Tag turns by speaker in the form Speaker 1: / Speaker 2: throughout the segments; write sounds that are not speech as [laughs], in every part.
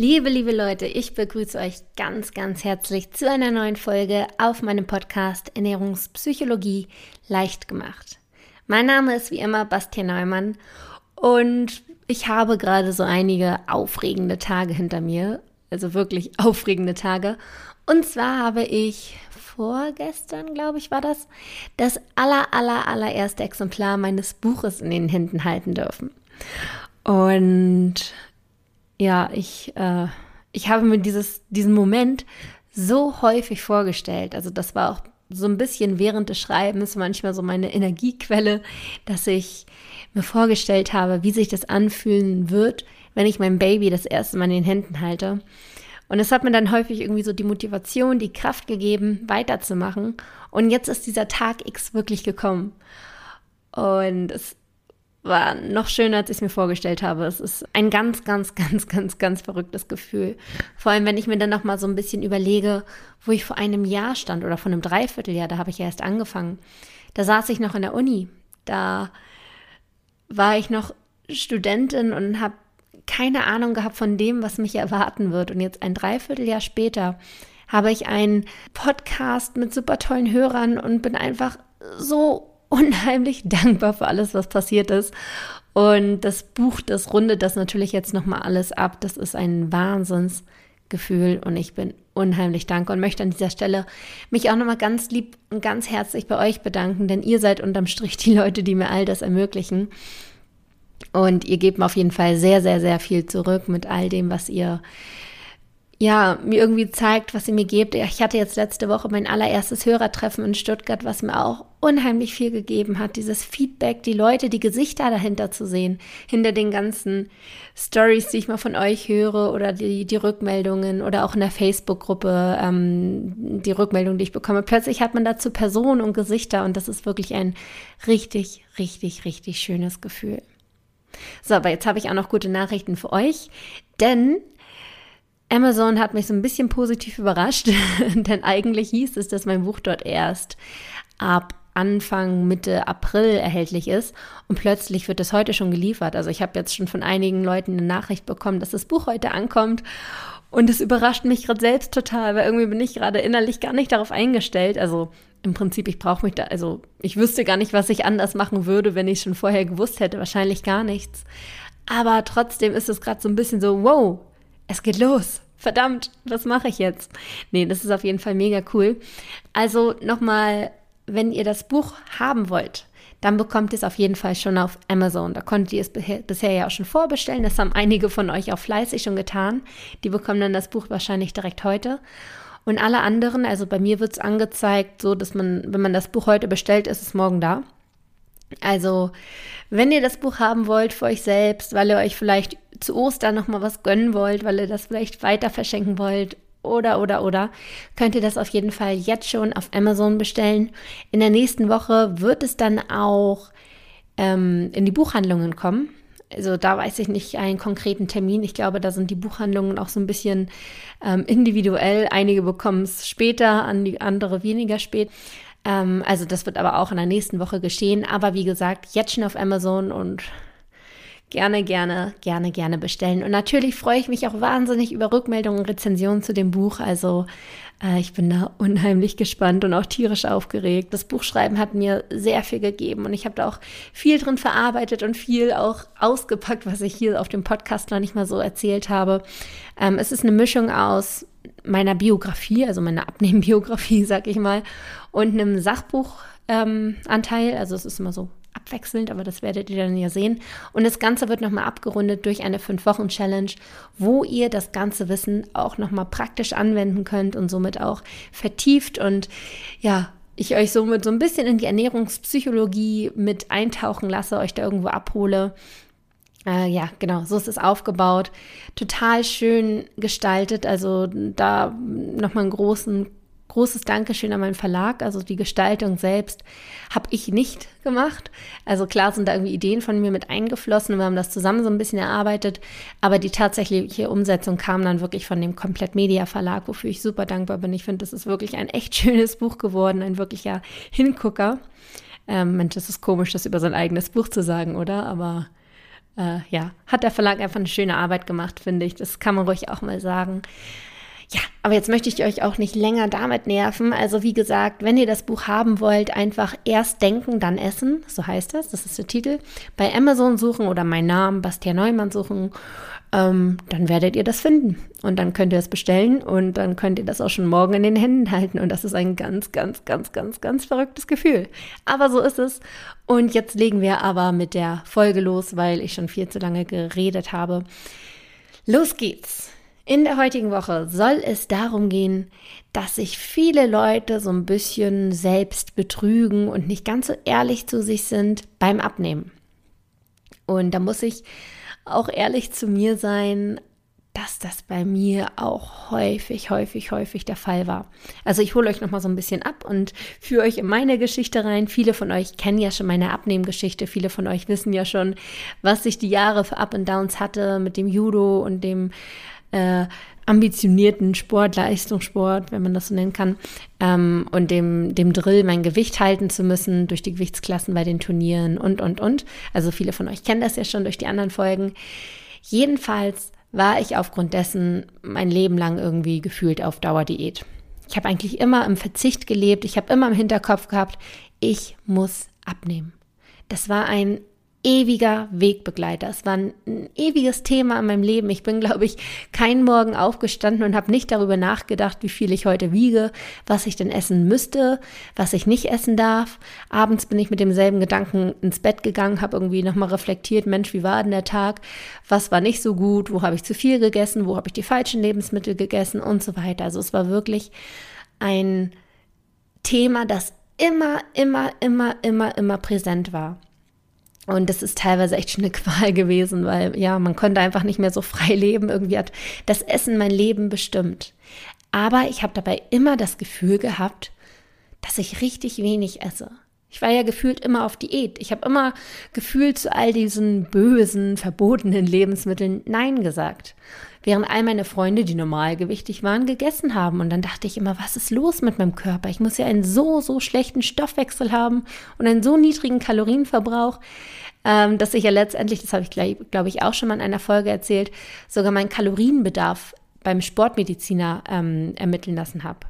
Speaker 1: Liebe, liebe Leute, ich begrüße euch ganz, ganz herzlich zu einer neuen Folge auf meinem Podcast Ernährungspsychologie leicht gemacht. Mein Name ist wie immer Bastian Neumann und ich habe gerade so einige aufregende Tage hinter mir, also wirklich [laughs] aufregende Tage. Und zwar habe ich vorgestern, glaube ich, war das, das aller, aller, allererste Exemplar meines Buches in den Händen halten dürfen. Und ja, ich, äh, ich habe mir dieses, diesen Moment so häufig vorgestellt. Also das war auch so ein bisschen während des Schreibens manchmal so meine Energiequelle, dass ich mir vorgestellt habe, wie sich das anfühlen wird, wenn ich mein Baby das erste Mal in den Händen halte. Und es hat mir dann häufig irgendwie so die Motivation, die Kraft gegeben, weiterzumachen. Und jetzt ist dieser Tag X wirklich gekommen. Und es war noch schöner, als ich es mir vorgestellt habe. Es ist ein ganz, ganz, [laughs] ganz, ganz, ganz verrücktes Gefühl. Vor allem, wenn ich mir dann noch mal so ein bisschen überlege, wo ich vor einem Jahr stand oder vor einem Dreivierteljahr, da habe ich ja erst angefangen. Da saß ich noch in der Uni. Da war ich noch Studentin und habe keine Ahnung gehabt von dem, was mich erwarten wird. Und jetzt ein Dreivierteljahr später habe ich einen Podcast mit super tollen Hörern und bin einfach so unheimlich [laughs] dankbar für alles, was passiert ist. Und das Buch, das rundet das natürlich jetzt nochmal alles ab. Das ist ein Wahnsinnsgefühl und ich bin unheimlich dankbar und möchte an dieser Stelle mich auch nochmal ganz lieb und ganz herzlich bei euch bedanken, denn ihr seid unterm Strich die Leute, die mir all das ermöglichen. Und ihr gebt mir auf jeden Fall sehr, sehr, sehr viel zurück mit all dem, was ihr ja, mir irgendwie zeigt, was sie mir gibt. Ich hatte jetzt letzte Woche mein allererstes Hörertreffen in Stuttgart, was mir auch unheimlich viel gegeben hat. Dieses Feedback, die Leute, die Gesichter dahinter zu sehen, hinter den ganzen Stories, die ich mal von euch höre oder die, die Rückmeldungen oder auch in der Facebook-Gruppe ähm, die Rückmeldung, die ich bekomme. Plötzlich hat man dazu Personen und Gesichter und das ist wirklich ein richtig, richtig, richtig schönes Gefühl. So, aber jetzt habe ich auch noch gute Nachrichten für euch, denn Amazon hat mich so ein bisschen positiv überrascht, [laughs] denn eigentlich hieß es, dass mein Buch dort erst ab Anfang, Mitte April erhältlich ist und plötzlich wird es heute schon geliefert. Also ich habe jetzt schon von einigen Leuten eine Nachricht bekommen, dass das Buch heute ankommt und es überrascht mich gerade selbst total, weil irgendwie bin ich gerade innerlich gar nicht darauf eingestellt. Also im Prinzip, ich brauche mich da, also ich wüsste gar nicht, was ich anders machen würde, wenn ich schon vorher gewusst hätte. Wahrscheinlich gar nichts. Aber trotzdem ist es gerade so ein bisschen so, wow, es geht los. Verdammt, was mache ich jetzt? Nee, das ist auf jeden Fall mega cool. Also nochmal, wenn ihr das Buch haben wollt, dann bekommt ihr es auf jeden Fall schon auf Amazon. Da konntet ihr es bisher ja auch schon vorbestellen. Das haben einige von euch auch fleißig schon getan. Die bekommen dann das Buch wahrscheinlich direkt heute. Und alle anderen, also bei mir wird es angezeigt, so dass man, wenn man das Buch heute bestellt, ist es morgen da. Also, wenn ihr das Buch haben wollt für euch selbst, weil ihr euch vielleicht zu Ostern noch mal was gönnen wollt, weil ihr das vielleicht weiter verschenken wollt oder oder oder, könnt ihr das auf jeden Fall jetzt schon auf Amazon bestellen. In der nächsten Woche wird es dann auch ähm, in die Buchhandlungen kommen. Also da weiß ich nicht einen konkreten Termin. Ich glaube, da sind die Buchhandlungen auch so ein bisschen ähm, individuell. Einige bekommen es später, andere weniger spät. Ähm, also das wird aber auch in der nächsten Woche geschehen. Aber wie gesagt, jetzt schon auf Amazon und gerne, gerne, gerne, gerne bestellen. Und natürlich freue ich mich auch wahnsinnig über Rückmeldungen und Rezensionen zu dem Buch. Also äh, ich bin da [laughs] unheimlich gespannt und auch tierisch aufgeregt. Das Buchschreiben hat mir sehr viel gegeben und ich habe da auch viel drin verarbeitet und viel auch ausgepackt, was ich hier auf dem Podcast noch nicht mal so erzählt habe. Ähm, es ist eine Mischung aus meiner Biografie, also meiner Abnehmbiografie, [laughs] sag ich mal, und einem Sachbuchanteil. Ähm, also es ist immer so abwechselnd, aber das werdet ihr dann ja sehen. Und das Ganze wird nochmal abgerundet durch eine 5-Wochen-Challenge, wo ihr das ganze Wissen auch nochmal praktisch anwenden könnt und somit auch vertieft und ja, ich euch somit so ein bisschen in die Ernährungspsychologie mit eintauchen lasse, euch da irgendwo abhole äh, ja, genau, so ist es aufgebaut. Total schön gestaltet. Also da nochmal ein großen, großes Dankeschön an meinen Verlag. Also die Gestaltung selbst habe ich nicht gemacht. Also klar sind da irgendwie Ideen von mir mit eingeflossen wir haben das zusammen so ein bisschen erarbeitet. Aber die tatsächliche Umsetzung kam dann wirklich von dem Komplett Media Verlag, wofür ich super dankbar bin. Ich finde, das ist wirklich ein echt [laughs] schönes Buch geworden, ein wirklicher Hingucker. Ähm, Mensch, das ist komisch, das über sein eigenes Buch zu sagen, oder? Aber äh, ja, hat der Verlag einfach eine schöne Arbeit gemacht, finde ich. Das kann man ruhig auch mal sagen. Ja, aber jetzt möchte ich euch auch nicht länger damit nerven. Also wie gesagt, wenn ihr das Buch haben wollt, einfach erst denken, dann essen. So heißt das. Das ist der Titel. Bei Amazon suchen oder mein Namen, Bastian Neumann suchen. Ähm, dann werdet ihr das finden. Und dann könnt ihr es bestellen und dann könnt ihr das auch schon morgen in den Händen halten. Und das ist ein ganz, ganz, ganz, ganz, ganz verrücktes Gefühl. Aber so ist es. Und jetzt legen wir aber mit der Folge los, weil ich schon viel zu lange geredet habe. Los geht's. In der heutigen Woche soll es darum gehen, dass sich viele Leute so ein bisschen selbst betrügen und nicht ganz so ehrlich zu sich sind beim Abnehmen. Und da muss ich auch ehrlich zu mir sein, dass das bei mir auch häufig, häufig, häufig der Fall war. Also ich hole euch noch mal so ein bisschen ab und führe euch in meine Geschichte rein. Viele von euch kennen ja schon meine Abnehmgeschichte. Viele von euch wissen ja schon, was ich die Jahre für Up und Downs hatte mit dem Judo und dem äh, ambitionierten Sport, Leistungssport, wenn man das so nennen kann, ähm, und dem, dem Drill, mein Gewicht halten zu müssen durch die Gewichtsklassen bei den Turnieren und, und, und. Also viele von euch kennen das ja schon durch die anderen Folgen. Jedenfalls war ich aufgrund dessen mein Leben lang irgendwie gefühlt auf Dauerdiät. Ich habe eigentlich immer im Verzicht gelebt. Ich habe immer im Hinterkopf gehabt, ich muss abnehmen. Das war ein ewiger Wegbegleiter. Es war ein, ein, ewiges Thema in meinem Leben. Ich bin, glaube ich, keinen Morgen aufgestanden und habe nicht darüber nachgedacht, wie viel ich heute wiege, was ich denn essen müsste, was ich nicht essen darf. Abends bin ich mit demselben Gedanken ins Bett gegangen, habe irgendwie nochmal reflektiert, Mensch, wie war denn der Tag? Was war nicht so gut? Wo habe ich zu viel gegessen? Wo habe ich die falschen Lebensmittel gegessen? Und so weiter. Also es war wirklich ein Thema, das immer, immer, immer, immer, immer präsent war. Und das ist teilweise echt schon eine [laughs] Qual gewesen, weil ja, man konnte einfach nicht mehr so frei leben. Irgendwie hat das Essen mein Leben bestimmt. Aber ich habe dabei immer das Gefühl gehabt, dass ich richtig wenig esse. Ich war ja gefühlt immer auf Diät. Ich habe immer gefühlt zu all diesen bösen, verbotenen Lebensmitteln Nein gesagt. Während all meine Freunde, die normalgewichtig waren, gegessen haben. Und dann dachte ich immer, was ist los mit meinem Körper? Ich muss ja einen so, so schlechten Stoffwechsel haben und einen so niedrigen Kalorienverbrauch, ähm, dass ich ja letztendlich, das habe ich, glaube ich, auch schon mal in einer Folge erzählt, sogar meinen Kalorienbedarf beim Sportmediziner ähm, ermitteln lassen habe.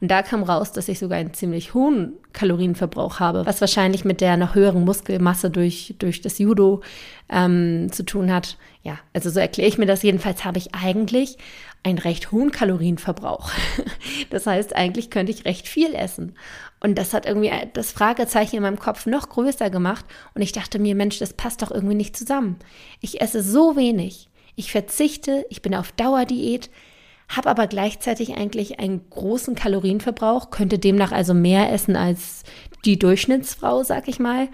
Speaker 1: Und da kam raus, dass ich sogar einen ziemlich hohen Kalorienverbrauch habe, was wahrscheinlich mit der noch höheren Muskelmasse durch, durch das Judo ähm, zu tun hat. Ja, also so erkläre ich mir das. Jedenfalls habe ich eigentlich einen recht hohen Kalorienverbrauch. [laughs] Das heißt, eigentlich könnte ich recht viel essen. Und das hat irgendwie das Fragezeichen in meinem Kopf noch größer gemacht. Und ich dachte mir, Mensch, das passt doch irgendwie nicht zusammen. Ich esse so wenig. Ich verzichte, ich bin auf Dauerdiät, habe aber gleichzeitig eigentlich einen großen Kalorienverbrauch, könnte demnach also mehr essen als die Durchschnittsfrau, sag ich mal.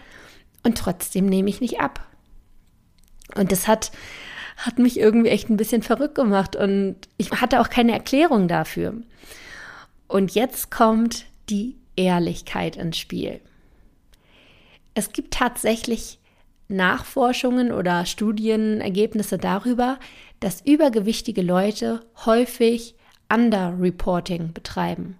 Speaker 1: Und trotzdem nehme ich nicht ab. Und das hat, hat mich irgendwie echt ein bisschen verrückt gemacht und ich hatte auch keine Erklärung dafür. Und jetzt kommt die Ehrlichkeit ins Spiel. Es gibt tatsächlich Nachforschungen oder Studienergebnisse darüber, dass übergewichtige Leute häufig Underreporting betreiben.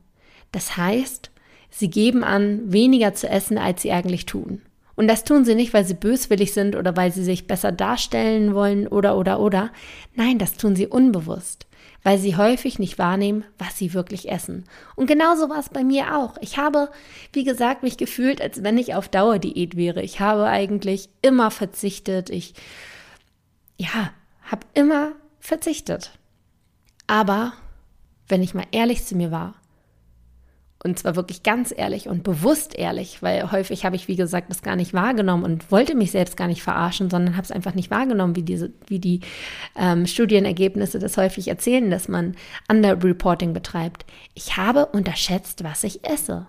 Speaker 1: Das heißt, sie geben an, weniger zu essen, als sie eigentlich tun. Und das tun sie nicht, weil sie böswillig sind oder weil sie sich besser darstellen wollen oder oder oder. Nein, das tun sie unbewusst weil sie häufig nicht wahrnehmen, was sie wirklich essen. Und genauso war es bei mir auch. Ich habe, wie gesagt, mich gefühlt, als wenn ich auf Dauerdiät wäre. Ich habe eigentlich immer verzichtet. Ich, ja, habe immer verzichtet. Aber wenn ich mal ehrlich zu mir war, und zwar wirklich ganz ehrlich und bewusst ehrlich, weil häufig habe ich, wie gesagt, das gar nicht wahrgenommen und wollte mich selbst gar nicht verarschen, sondern habe es einfach nicht wahrgenommen, wie, diese, wie die ähm, Studienergebnisse das häufig erzählen, dass man Underreporting betreibt. Ich habe unterschätzt, was ich esse.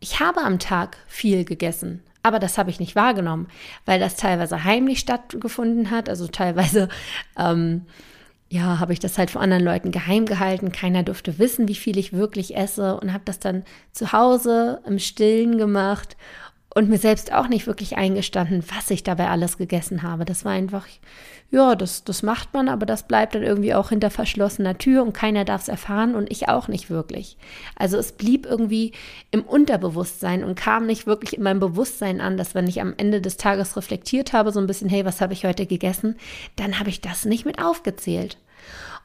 Speaker 1: Ich habe am Tag viel gegessen, aber das habe ich nicht wahrgenommen, weil das teilweise heimlich stattgefunden hat, also teilweise ähm, ja, habe ich das halt vor anderen Leuten geheim gehalten. Keiner durfte wissen, wie viel ich wirklich esse und habe das dann zu Hause im Stillen gemacht und mir selbst auch nicht wirklich eingestanden, was ich dabei alles gegessen habe. Das war einfach, ja, das, das macht man, aber das bleibt dann irgendwie auch hinter verschlossener Tür und keiner darf es erfahren und ich auch nicht wirklich. Also es blieb irgendwie im Unterbewusstsein und kam nicht wirklich in meinem Bewusstsein an, dass wenn ich am Ende des Tages reflektiert habe, so ein bisschen, hey, was habe ich heute gegessen, dann habe ich das nicht mit aufgezählt.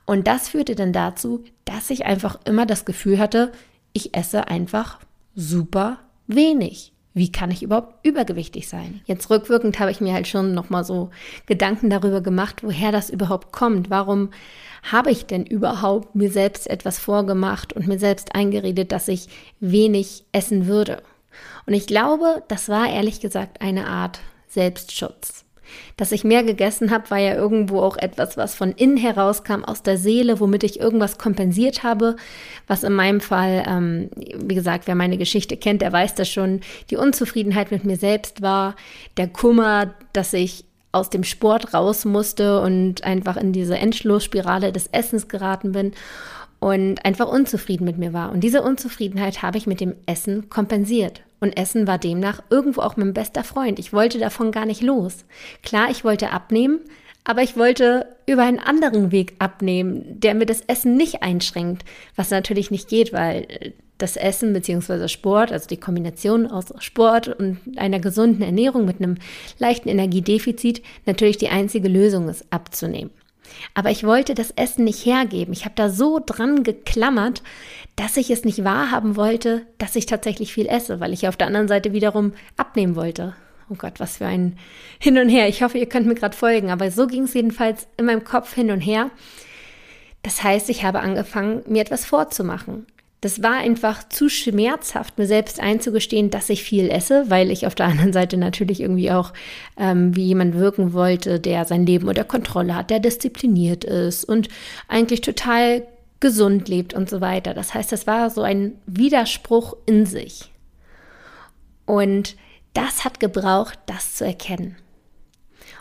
Speaker 1: Und das führte dann dazu, dass ich einfach immer das Gefühl hatte, ich esse einfach super wenig wie kann ich überhaupt übergewichtig sein? Jetzt rückwirkend habe ich mir halt schon nochmal so Gedanken darüber gemacht, woher das überhaupt kommt. Warum habe ich denn überhaupt mir selbst etwas vorgemacht und mir selbst eingeredet, dass ich wenig essen würde? Und ich glaube, das war ehrlich gesagt eine Art Selbstschutz. Dass ich mehr gegessen habe, war ja irgendwo auch etwas, was von innen herauskam, aus der Seele, womit ich irgendwas kompensiert habe, was in meinem Fall, ähm, wie gesagt, wer meine Geschichte kennt, der weiß das schon, die Unzufriedenheit mit mir selbst war, der Kummer, dass ich aus dem Sport raus musste und einfach in diese Endlosspirale des Essens geraten bin und einfach unzufrieden mit mir war. Und diese Unzufriedenheit habe ich mit dem Essen kompensiert. Und Essen war demnach irgendwo auch mein bester Freund. Ich wollte davon gar nicht los. Klar, ich wollte abnehmen, aber ich wollte über einen anderen Weg abnehmen, der mir das Essen nicht einschränkt, was natürlich nicht geht, weil das Essen bzw. Sport, also die Kombination aus Sport und einer gesunden Ernährung mit einem leichten Energiedefizit natürlich die einzige Lösung ist, abzunehmen. Aber ich wollte das Essen nicht hergeben. Ich habe da so dran geklammert, dass ich es nicht wahrhaben wollte, dass ich tatsächlich viel esse, weil ich auf der anderen Seite wiederum abnehmen wollte. Oh Gott, was für ein Hin und Her. Ich hoffe, ihr könnt mir gerade folgen, aber so ging es jedenfalls in meinem Kopf hin und her. Das heißt, ich habe angefangen, mir etwas vorzumachen. Das war einfach zu schmerzhaft, mir selbst einzugestehen, dass ich viel esse, weil ich auf der [laughs] anderen Seite natürlich irgendwie auch ähm, wie jemand wirken wollte, der sein Leben unter Kontrolle hat, der diszipliniert ist und eigentlich total gesund lebt und so weiter. Das heißt, das war so ein Widerspruch in sich. Und das hat gebraucht, das zu erkennen.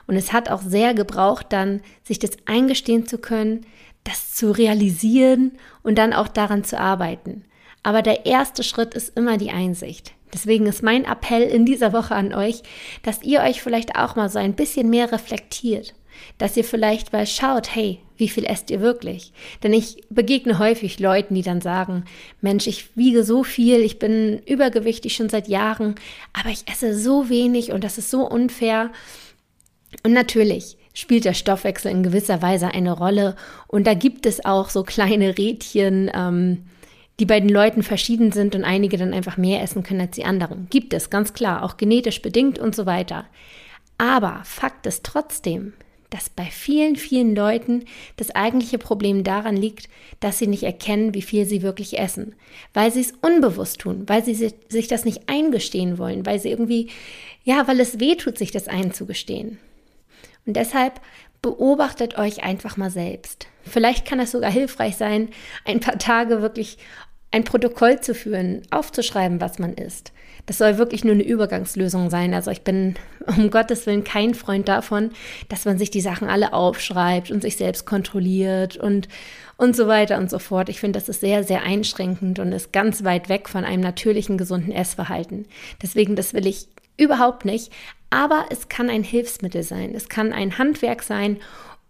Speaker 1: Und es hat auch sehr gebraucht, dann sich das eingestehen zu können, das zu realisieren und dann auch daran zu arbeiten. Aber der erste Schritt ist immer die Einsicht. Deswegen ist mein Appell in dieser Woche an euch, dass ihr euch vielleicht auch mal so ein bisschen mehr reflektiert. Dass ihr vielleicht mal schaut, hey, wie viel esst ihr wirklich? Denn ich begegne häufig Leuten, die dann sagen, Mensch, ich wiege so viel, ich bin übergewichtig schon seit Jahren, aber ich esse so wenig und das ist so unfair. Und natürlich, spielt der Stoffwechsel in gewisser Weise eine Rolle. Und da gibt es auch so kleine Rädchen, ähm, die bei den Leuten verschieden sind und einige dann einfach mehr essen können als die anderen. Gibt es, ganz klar, auch genetisch bedingt und so weiter. Aber Fakt ist trotzdem, dass bei vielen, vielen Leuten das eigentliche Problem daran liegt, dass sie nicht erkennen, wie viel sie wirklich essen, weil sie es unbewusst tun, weil sie sich das nicht eingestehen wollen, weil sie irgendwie, ja, weil es weh tut, sich das einzugestehen. Und deshalb beobachtet euch einfach mal selbst. Vielleicht kann es sogar hilfreich sein, ein paar Tage wirklich ein Protokoll zu führen, aufzuschreiben, was man isst. Das soll wirklich nur eine Übergangslösung sein. Also ich bin um Gottes Willen kein Freund davon, dass man sich die Sachen alle aufschreibt und sich selbst kontrolliert und, und so weiter und so fort. Ich finde, das ist sehr, sehr einschränkend und ist ganz weit weg von einem natürlichen, gesunden Essverhalten. Deswegen, das will ich überhaupt nicht. Aber es kann ein Hilfsmittel sein. Es kann ein Handwerk sein,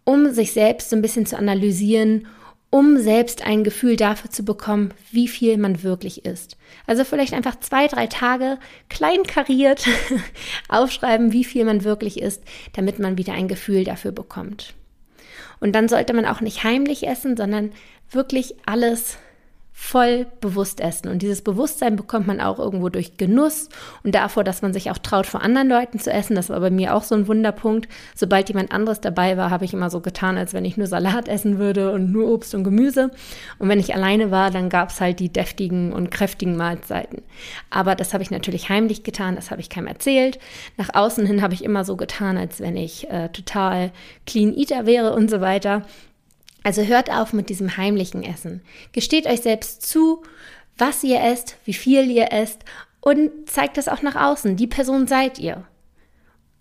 Speaker 1: um sich selbst so ein bisschen zu analysieren, um selbst ein Gefühl dafür zu bekommen, wie viel man wirklich isst. Also vielleicht einfach zwei, drei Tage kleinkariert [laughs] aufschreiben, wie viel man wirklich isst, damit man wieder ein Gefühl dafür bekommt. Und dann sollte man auch nicht heimlich essen, sondern wirklich alles voll bewusst essen. Und dieses Bewusstsein bekommt man auch irgendwo durch Genuss und davor, dass man sich auch traut, vor anderen Leuten zu essen. Das war bei mir auch so ein Wunderpunkt. Sobald jemand anderes dabei war, habe ich immer so getan, als wenn ich nur Salat essen würde und nur Obst und Gemüse. Und wenn ich alleine war, dann gab es halt die deftigen und kräftigen Mahlzeiten. Aber das habe ich natürlich heimlich getan, das habe ich keinem erzählt. Nach außen hin habe ich immer so getan, als wenn ich äh, total clean eater wäre und so weiter. Also hört auf mit diesem heimlichen Essen. Gesteht euch selbst zu, was ihr esst, wie viel ihr esst und zeigt das auch nach außen. Die Person seid ihr.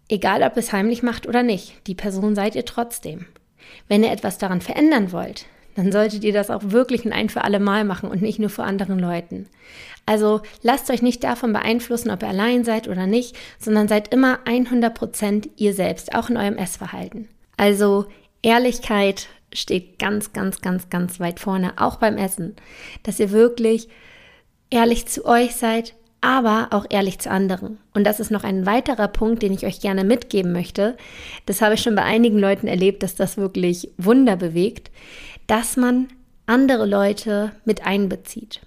Speaker 1: Egal, ob es heimlich macht oder nicht, die Person seid ihr trotzdem. Wenn ihr etwas daran verändern wollt, dann solltet ihr das auch wirklich ein für alle Mal machen und nicht nur vor anderen Leuten. Also lasst euch nicht davon beeinflussen, ob ihr allein seid oder nicht, sondern seid immer 100% ihr selbst, auch in eurem Essverhalten. Also Ehrlichkeit steht ganz, ganz, ganz, ganz weit vorne, auch beim Essen. Dass ihr wirklich ehrlich zu euch seid, aber auch ehrlich zu anderen. Und das ist noch ein weiterer Punkt, den ich euch gerne mitgeben möchte. Das habe ich schon bei einigen Leuten erlebt, dass das wirklich Wunder bewegt, dass man andere Leute mit einbezieht.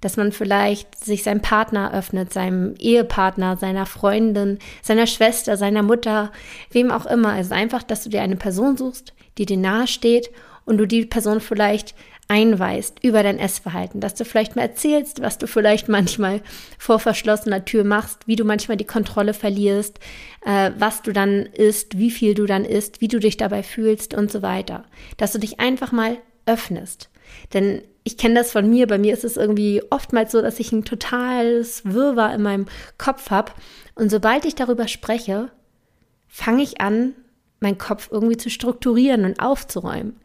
Speaker 1: Dass man vielleicht sich seinem Partner öffnet, seinem Ehepartner, seiner Freundin, seiner Schwester, seiner Mutter, wem auch immer. Also einfach, dass du dir eine Person suchst, die dir nahe steht und du die Person vielleicht einweist über dein Essverhalten, dass du vielleicht mal erzählst, was du vielleicht manchmal vor verschlossener Tür machst, wie du manchmal die Kontrolle verlierst, äh, was du dann isst, wie viel du dann isst, wie du dich dabei fühlst und so weiter. Dass du dich einfach mal öffnest. Denn ich kenne das von mir, bei mir ist es irgendwie oftmals so, dass ich ein totales Wirrwarr in meinem Kopf habe. Und sobald ich darüber spreche, fange ich an, meinen Kopf irgendwie zu strukturieren und aufzuräumen.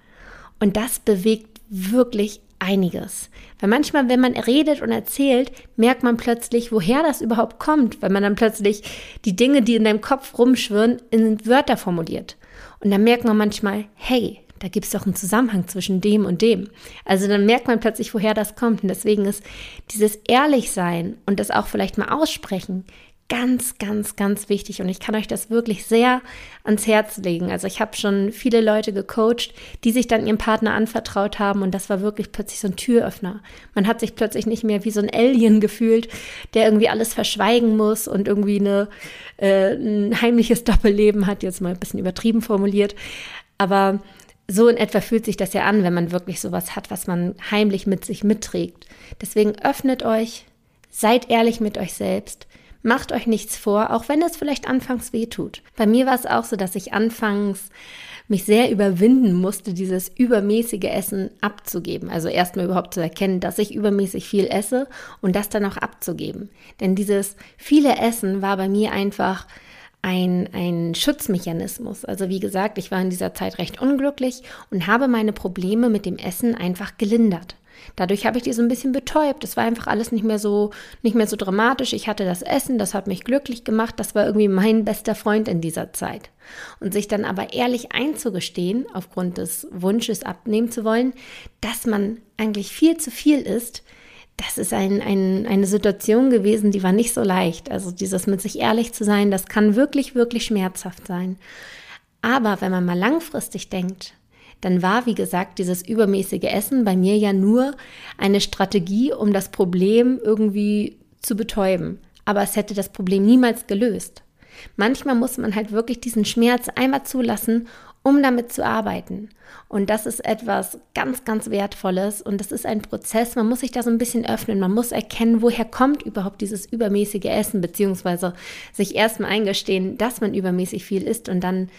Speaker 1: Und das bewegt wirklich einiges. Weil manchmal, wenn man redet und erzählt, merkt man plötzlich, woher das überhaupt kommt, weil man dann plötzlich die Dinge, die in deinem Kopf rumschwirren, in Wörter formuliert. Und dann merkt man manchmal, hey, da gibt es doch einen Zusammenhang zwischen dem und dem. Also dann merkt man plötzlich, woher das kommt. Und deswegen ist dieses Ehrlichsein und das auch vielleicht mal aussprechen ganz, ganz, ganz wichtig und ich kann euch das wirklich sehr ans Herz legen. Also ich habe schon viele Leute gecoacht, die sich dann ihrem Partner anvertraut haben und das war wirklich plötzlich so ein Türöffner. Man hat sich plötzlich nicht mehr wie so ein Alien gefühlt, der irgendwie alles verschweigen muss und irgendwie eine, äh, ein heimliches Doppelleben hat, jetzt mal ein bisschen übertrieben formuliert. Aber so in etwa fühlt sich das ja an, wenn man wirklich sowas hat, was man heimlich mit sich mitträgt. Deswegen öffnet euch, seid ehrlich mit euch selbst Macht euch nichts vor, auch wenn es vielleicht anfangs weh tut. Bei mir war es auch so, dass ich anfangs mich sehr überwinden musste, dieses übermäßige Essen abzugeben. Also erstmal überhaupt zu erkennen, dass ich übermäßig viel esse und das dann auch abzugeben. Denn dieses viele Essen war bei mir einfach ein, ein Schutzmechanismus. Also wie gesagt, ich war in dieser Zeit recht unglücklich und habe meine Probleme mit dem Essen einfach gelindert. Dadurch habe ich die so ein bisschen betäubt. Es war einfach alles nicht mehr so, nicht mehr so dramatisch. Ich hatte das Essen, das hat mich glücklich gemacht. Das war irgendwie mein bester Freund in dieser Zeit. Und sich dann aber ehrlich einzugestehen, aufgrund des Wunsches abnehmen zu wollen, dass man eigentlich viel zu viel isst, das ist ein, ein, eine Situation gewesen, die war nicht so leicht. Also dieses mit sich ehrlich zu sein, das kann wirklich, wirklich schmerzhaft sein. Aber wenn man mal langfristig denkt, dann war, wie gesagt, dieses übermäßige Essen bei mir ja nur eine Strategie, um das Problem irgendwie zu betäuben. Aber es hätte das Problem niemals gelöst. Manchmal muss man halt wirklich diesen Schmerz einmal zulassen, um damit zu arbeiten. Und das ist etwas ganz, ganz Wertvolles und das ist ein Prozess. Man muss sich da so ein bisschen öffnen. Man muss erkennen, woher kommt überhaupt dieses übermäßige Essen, beziehungsweise sich erstmal eingestehen, dass man übermäßig viel isst und dann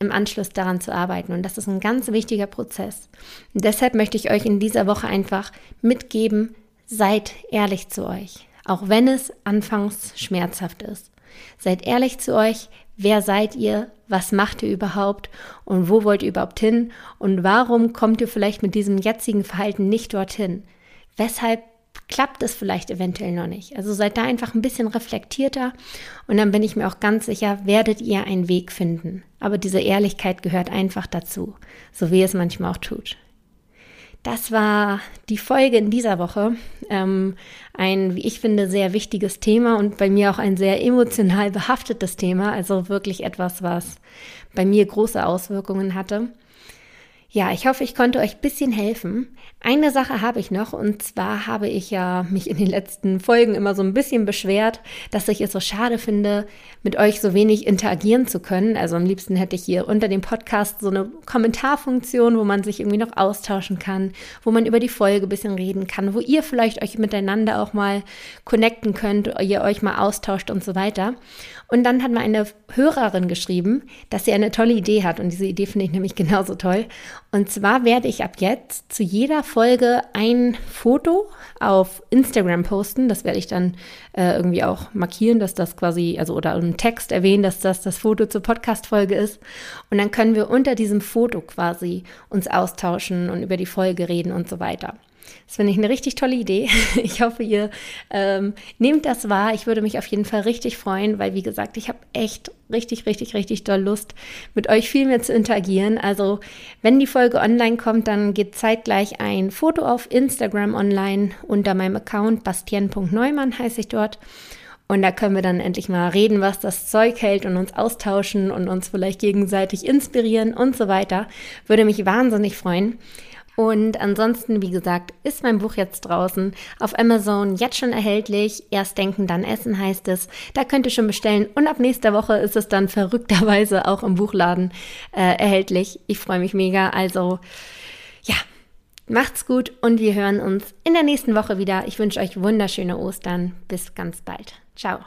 Speaker 1: im Anschluss daran zu arbeiten. Und das ist ein ganz wichtiger Prozess. Und deshalb möchte ich euch in dieser Woche einfach mitgeben, seid ehrlich zu euch, auch wenn es anfangs schmerzhaft ist. Seid ehrlich zu euch, wer seid ihr, was macht ihr überhaupt und wo wollt ihr überhaupt hin und warum kommt ihr vielleicht mit diesem jetzigen Verhalten nicht dorthin? Weshalb klappt es vielleicht eventuell noch nicht. Also seid da einfach ein bisschen reflektierter und dann bin ich mir auch ganz sicher, werdet ihr einen Weg finden. Aber diese Ehrlichkeit gehört einfach dazu, so wie es manchmal auch tut. Das war die Folge in dieser Woche. Ähm, ein, wie ich finde, sehr wichtiges Thema und bei mir auch ein sehr emotional behaftetes Thema. Also wirklich etwas, was bei mir große Auswirkungen hatte. Ja, ich hoffe, ich konnte euch ein bisschen helfen. Eine Sache habe ich noch und zwar habe ich ja mich in den letzten Folgen immer so ein bisschen beschwert, dass ich es so schade finde, mit euch so wenig interagieren zu können. Also am liebsten hätte ich hier unter dem Podcast so eine Kommentarfunktion, wo man sich irgendwie noch austauschen kann, wo man über die Folge ein bisschen reden kann, wo ihr vielleicht euch miteinander auch mal connecten könnt, ihr euch mal austauscht und so weiter. Und dann hat mir eine Hörerin geschrieben, dass sie eine tolle Idee hat und diese Idee finde ich nämlich genauso toll. Und zwar werde ich ab jetzt zu jeder Folge ein Foto auf Instagram posten. Das werde ich dann äh, irgendwie auch markieren, dass das quasi, also oder im Text erwähnen, dass das das Foto zur Podcast-Folge ist. Und dann können wir unter diesem Foto quasi uns austauschen und über die Folge reden und so weiter. Das finde ich eine richtig tolle Idee. [laughs] Ich hoffe, ihr ähm, nehmt das wahr. Ich würde mich auf jeden Fall richtig freuen, weil, wie gesagt, ich habe echt richtig, richtig, richtig doll Lust, mit euch viel mehr zu interagieren. Also, wenn die Folge online kommt, dann geht zeitgleich ein Foto auf Instagram online unter meinem Account bastien.neumann heiße ich dort. Und da können wir dann endlich mal reden, was das Zeug hält und uns austauschen und uns vielleicht gegenseitig inspirieren und so weiter. Würde mich wahnsinnig freuen. Und ansonsten, wie gesagt, ist mein Buch jetzt draußen auf Amazon jetzt schon erhältlich. Erst denken, dann essen heißt es. Da könnt ihr schon bestellen. Und ab nächster Woche ist es dann verrückterweise auch im Buchladen äh, erhältlich. Ich freue mich mega. Also, ja, macht's gut und wir hören uns in der nächsten Woche wieder. Ich wünsche euch wunderschöne Ostern. Bis ganz bald. Ciao.